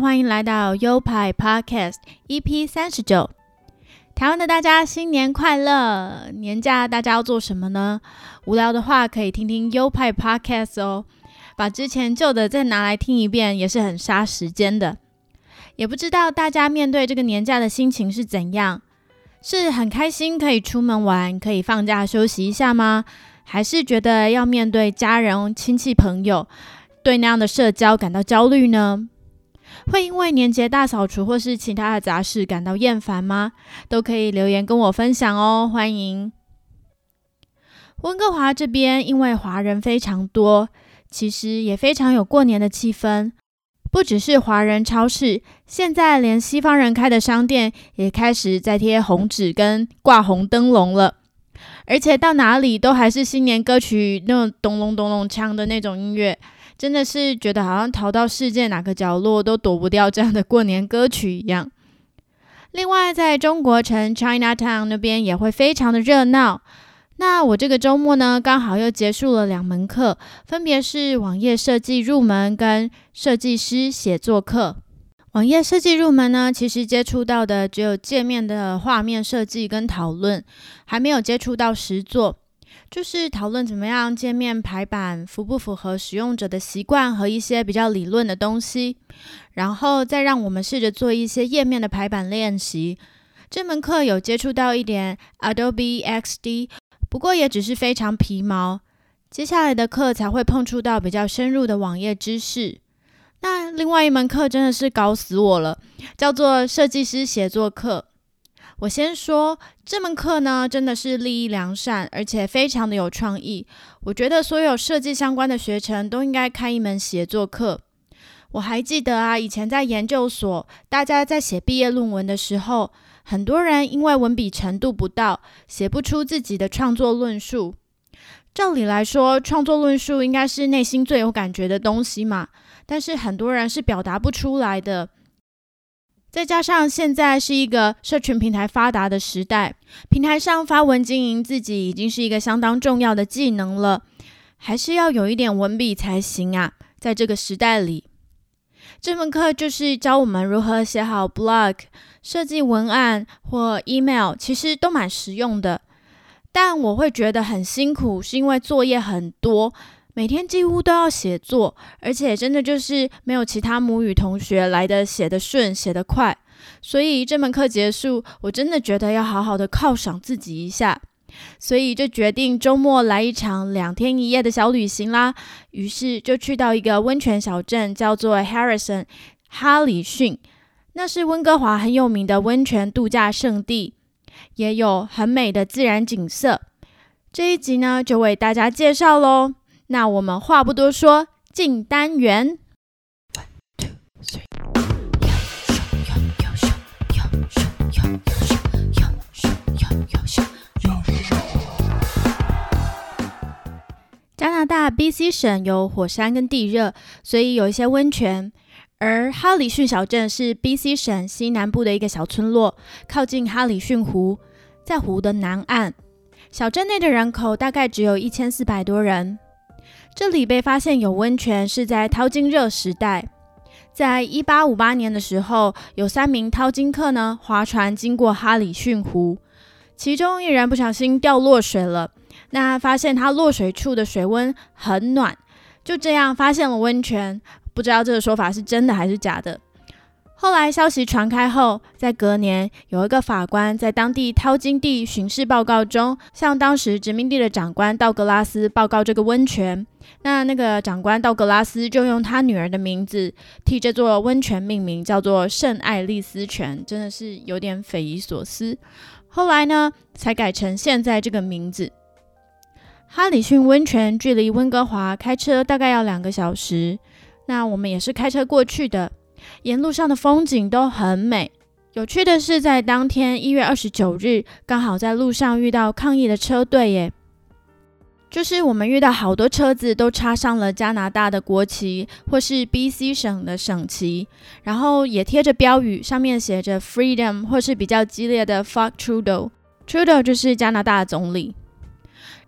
欢迎来到优派 Podcast EP 三十九。台湾的大家新年快乐！年假大家要做什么呢？无聊的话可以听听优派 Podcast 哦，把之前旧的再拿来听一遍，也是很杀时间的。也不知道大家面对这个年假的心情是怎样？是很开心可以出门玩，可以放假休息一下吗？还是觉得要面对家人、亲戚、朋友，对那样的社交感到焦虑呢？会因为年节大扫除或是其他的杂事感到厌烦吗？都可以留言跟我分享哦，欢迎。温哥华这边因为华人非常多，其实也非常有过年的气氛。不只是华人超市，现在连西方人开的商店也开始在贴红纸跟挂红灯笼了。而且到哪里都还是新年歌曲那种咚隆咚隆锵的那种音乐。真的是觉得好像逃到世界哪个角落都躲不掉这样的过年歌曲一样。另外，在中国城 Chinatown 那边也会非常的热闹。那我这个周末呢，刚好又结束了两门课，分别是网页设计入门跟设计师写作课。网页设计入门呢，其实接触到的只有界面的画面设计跟讨论，还没有接触到实作。就是讨论怎么样界面排版符不符合使用者的习惯和一些比较理论的东西，然后再让我们试着做一些页面的排版练习。这门课有接触到一点 Adobe XD，不过也只是非常皮毛。接下来的课才会碰触到比较深入的网页知识。那另外一门课真的是搞死我了，叫做设计师写作课。我先说这门课呢，真的是利益良善，而且非常的有创意。我觉得所有设计相关的学程都应该开一门写作课。我还记得啊，以前在研究所，大家在写毕业论文的时候，很多人因为文笔程度不到，写不出自己的创作论述。照理来说，创作论述应该是内心最有感觉的东西嘛，但是很多人是表达不出来的。再加上现在是一个社群平台发达的时代，平台上发文经营自己已经是一个相当重要的技能了，还是要有一点文笔才行啊！在这个时代里，这门课就是教我们如何写好 blog、设计文案或 email，其实都蛮实用的。但我会觉得很辛苦，是因为作业很多。每天几乎都要写作，而且真的就是没有其他母语同学来的写得顺、写得快。所以这门课结束，我真的觉得要好好的犒赏自己一下，所以就决定周末来一场两天一夜的小旅行啦。于是就去到一个温泉小镇，叫做 Harrison 哈里逊，那是温哥华很有名的温泉度假胜地，也有很美的自然景色。这一集呢，就为大家介绍喽。那我们话不多说，进单元。加拿大 BC 省有火山跟地热，所以有一些温泉。而哈里逊小镇是 BC 省西南部的一个小村落，靠近哈里逊湖，在湖的南岸。小镇内的人口大概只有一千四百多人。这里被发现有温泉是在淘金热时代，在一八五八年的时候，有三名淘金客呢划船经过哈里逊湖，其中一人不小心掉落水了，那发现他落水处的水温很暖，就这样发现了温泉，不知道这个说法是真的还是假的。后来消息传开后，在隔年，有一个法官在当地淘金地巡视报告中，向当时殖民地的长官道格拉斯报告这个温泉。那那个长官道格拉斯就用他女儿的名字替这座温泉命名，叫做圣爱丽丝泉，真的是有点匪夷所思。后来呢，才改成现在这个名字。哈里逊温泉距离温哥华开车大概要两个小时，那我们也是开车过去的。沿路上的风景都很美，有趣的是，在当天一月二十九日，刚好在路上遇到抗议的车队耶。就是我们遇到好多车子都插上了加拿大的国旗，或是 B.C 省的省旗，然后也贴着标语，上面写着 Freedom，或是比较激烈的 Fuck Trudeau。Trudeau 就是加拿大总理。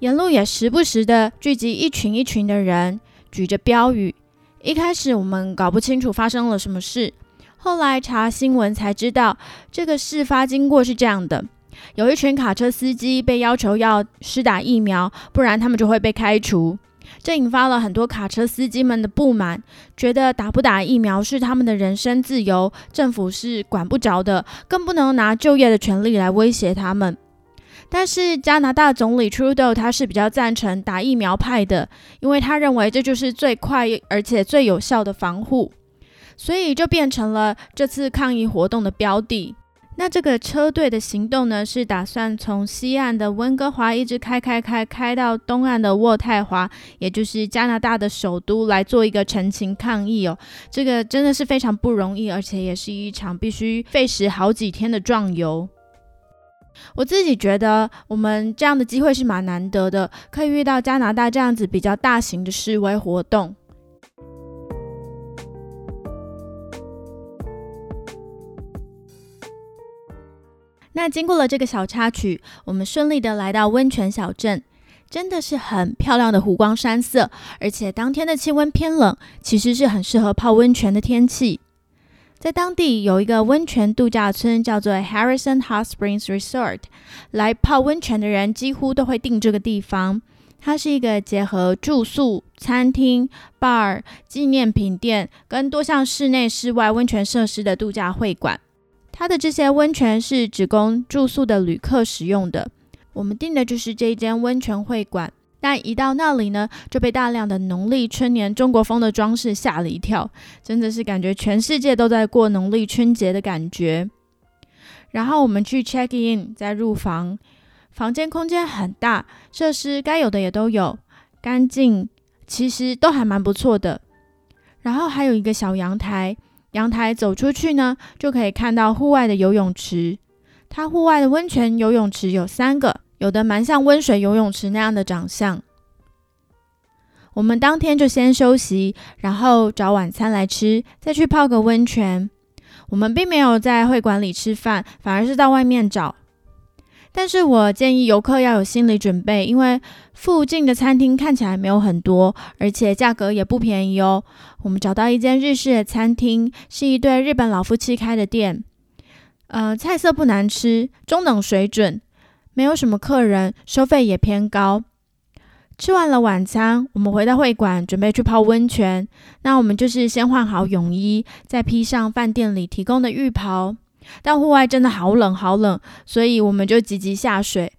沿路也时不时的聚集一群一群的人，举着标语。一开始我们搞不清楚发生了什么事，后来查新闻才知道，这个事发经过是这样的。有一群卡车司机被要求要施打疫苗，不然他们就会被开除。这引发了很多卡车司机们的不满，觉得打不打疫苗是他们的人身自由，政府是管不着的，更不能拿就业的权利来威胁他们。但是加拿大总理 Trudeau 他是比较赞成打疫苗派的，因为他认为这就是最快而且最有效的防护，所以就变成了这次抗议活动的标的。那这个车队的行动呢，是打算从西岸的温哥华一直开开开开到东岸的渥太华，也就是加拿大的首都，来做一个陈情抗议哦。这个真的是非常不容易，而且也是一场必须费时好几天的壮游。我自己觉得，我们这样的机会是蛮难得的，可以遇到加拿大这样子比较大型的示威活动。那经过了这个小插曲，我们顺利的来到温泉小镇，真的是很漂亮的湖光山色，而且当天的气温偏冷，其实是很适合泡温泉的天气。在当地有一个温泉度假村，叫做 Harrison Hot Springs Resort，来泡温泉的人几乎都会订这个地方。它是一个结合住宿、餐厅、bar、纪念品店跟多项室内、室外温泉设施的度假会馆。它的这些温泉是只供住宿的旅客使用的。我们订的就是这一间温泉会馆，但一到那里呢，就被大量的农历春年中国风的装饰吓了一跳，真的是感觉全世界都在过农历春节的感觉。然后我们去 check in，再入房，房间空间很大，设施该有的也都有，干净，其实都还蛮不错的。然后还有一个小阳台。阳台走出去呢，就可以看到户外的游泳池。它户外的温泉游泳池有三个，有的蛮像温水游泳池那样的长相。我们当天就先休息，然后找晚餐来吃，再去泡个温泉。我们并没有在会馆里吃饭，反而是到外面找。但是我建议游客要有心理准备，因为附近的餐厅看起来没有很多，而且价格也不便宜哦。我们找到一间日式的餐厅，是一对日本老夫妻开的店。呃，菜色不难吃，中等水准，没有什么客人，收费也偏高。吃完了晚餐，我们回到会馆，准备去泡温泉。那我们就是先换好泳衣，再披上饭店里提供的浴袍。但户外真的好冷好冷，所以我们就急急下水。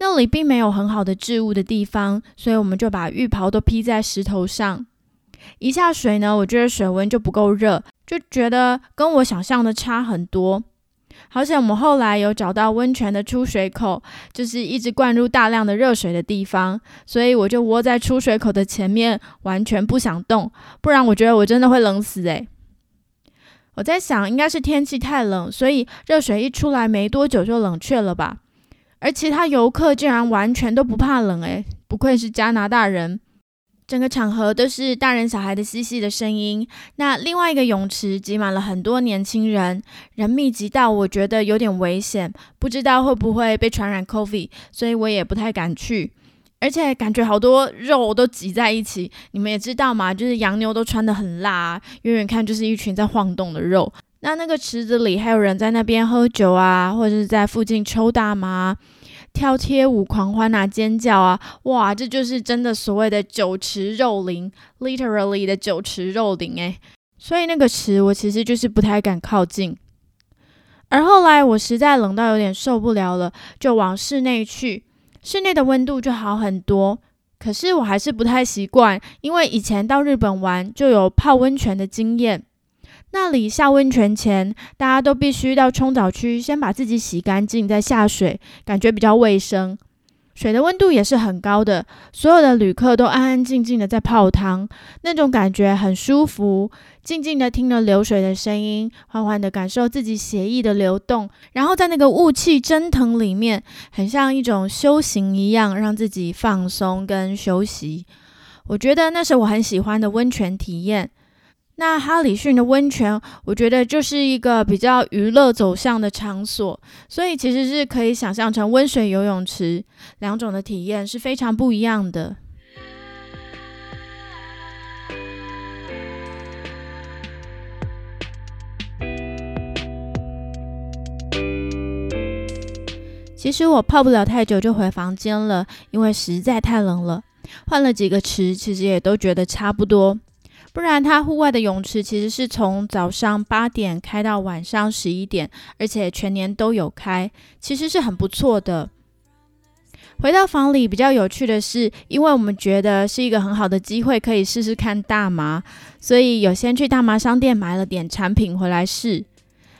那里并没有很好的置物的地方，所以我们就把浴袍都披在石头上。一下水呢，我觉得水温就不够热，就觉得跟我想象的差很多。好险，我们后来有找到温泉的出水口，就是一直灌入大量的热水的地方，所以我就窝在出水口的前面，完全不想动，不然我觉得我真的会冷死诶。我在想，应该是天气太冷，所以热水一出来没多久就冷却了吧。而其他游客竟然完全都不怕冷，诶，不愧是加拿大人。整个场合都是大人小孩的嬉戏的声音。那另外一个泳池挤满了很多年轻人，人密集到我觉得有点危险，不知道会不会被传染 COVID，所以我也不太敢去。而且感觉好多肉都挤在一起，你们也知道嘛，就是洋妞都穿的很辣，啊远远看就是一群在晃动的肉。那那个池子里还有人在那边喝酒啊，或者是在附近抽大麻、跳街舞、狂欢啊、尖叫啊，哇，这就是真的所谓的酒池肉林，literally 的酒池肉林诶。所以那个池我其实就是不太敢靠近。而后来我实在冷到有点受不了了，就往室内去。室内的温度就好很多，可是我还是不太习惯，因为以前到日本玩就有泡温泉的经验。那里下温泉前，大家都必须到冲澡区先把自己洗干净再下水，感觉比较卫生。水的温度也是很高的，所有的旅客都安安静静的在泡汤，那种感觉很舒服。静静的听着流水的声音，缓缓的感受自己血液的流动，然后在那个雾气蒸腾里面，很像一种修行一样，让自己放松跟休息。我觉得那是我很喜欢的温泉体验。那哈里逊的温泉，我觉得就是一个比较娱乐走向的场所，所以其实是可以想象成温水游泳池，两种的体验是非常不一样的。其实我泡不了太久就回房间了，因为实在太冷了。换了几个池，其实也都觉得差不多。不然，它户外的泳池其实是从早上八点开到晚上十一点，而且全年都有开，其实是很不错的。回到房里，比较有趣的是，因为我们觉得是一个很好的机会，可以试试看大麻，所以有先去大麻商店买了点产品回来试。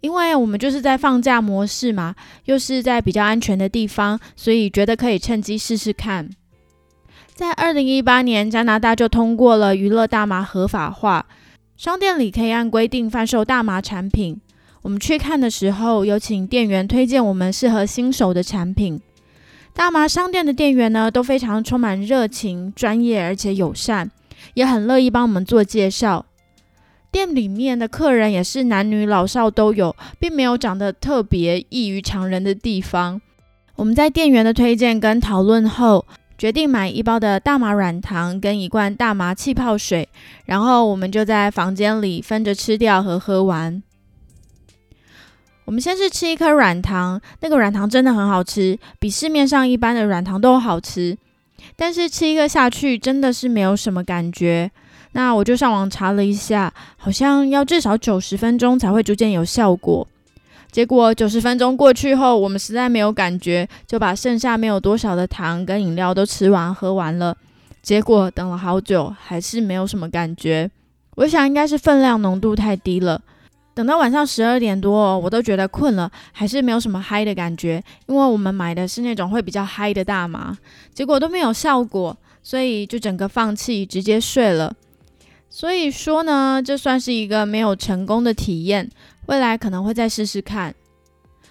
因为我们就是在放假模式嘛，又是在比较安全的地方，所以觉得可以趁机试试看。在二零一八年，加拿大就通过了娱乐大麻合法化，商店里可以按规定贩售大麻产品。我们去看的时候，有请店员推荐我们适合新手的产品。大麻商店的店员呢，都非常充满热情、专业而且友善，也很乐意帮我们做介绍。店里面的客人也是男女老少都有，并没有长得特别异于常人的地方。我们在店员的推荐跟讨论后。决定买一包的大麻软糖跟一罐大麻气泡水，然后我们就在房间里分着吃掉和喝完。我们先是吃一颗软糖，那个软糖真的很好吃，比市面上一般的软糖都好吃。但是吃一个下去真的是没有什么感觉。那我就上网查了一下，好像要至少九十分钟才会逐渐有效果。结果九十分钟过去后，我们实在没有感觉，就把剩下没有多少的糖跟饮料都吃完喝完了。结果等了好久，还是没有什么感觉。我想应该是分量浓度太低了。等到晚上十二点多，我都觉得困了，还是没有什么嗨的感觉。因为我们买的是那种会比较嗨的大麻，结果都没有效果，所以就整个放弃，直接睡了。所以说呢，这算是一个没有成功的体验。未来可能会再试试看，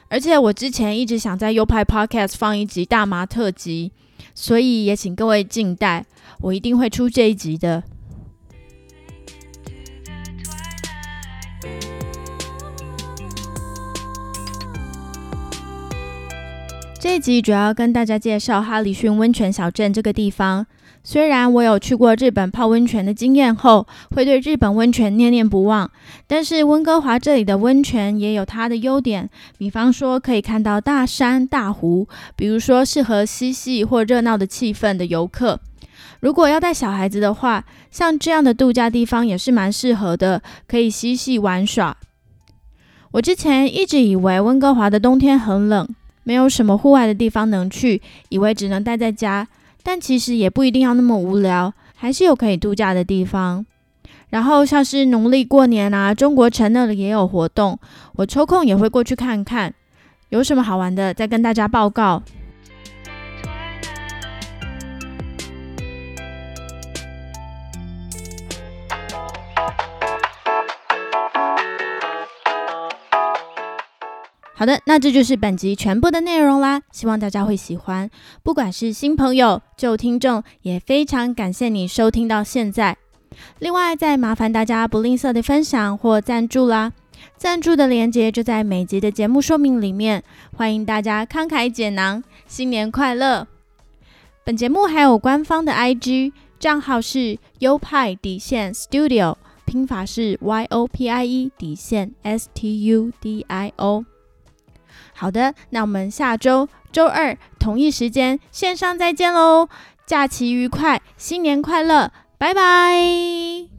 而且我之前一直想在优派 Podcast 放一集大麻特辑，所以也请各位静待，我一定会出这一集的。这一集主要跟大家介绍哈里逊温泉小镇这个地方。虽然我有去过日本泡温泉的经验后，会对日本温泉念念不忘，但是温哥华这里的温泉也有它的优点，比方说可以看到大山大湖，比如说适合嬉戏或热闹的气氛的游客。如果要带小孩子的话，像这样的度假地方也是蛮适合的，可以嬉戏玩耍。我之前一直以为温哥华的冬天很冷，没有什么户外的地方能去，以为只能待在家。但其实也不一定要那么无聊，还是有可以度假的地方。然后像是农历过年啊，中国城那里也有活动，我抽空也会过去看看，有什么好玩的再跟大家报告。好的，那这就是本集全部的内容啦，希望大家会喜欢。不管是新朋友、旧听众，也非常感谢你收听到现在。另外，再麻烦大家不吝啬的分享或赞助啦，赞助的链接就在每集的节目说明里面，欢迎大家慷慨解囊，新年快乐！本节目还有官方的 IG 账号是优派底线 Studio，拼法是 Y O P I E 底线 S T U D I O。好的，那我们下周周二同一时间线上再见喽！假期愉快，新年快乐，拜拜。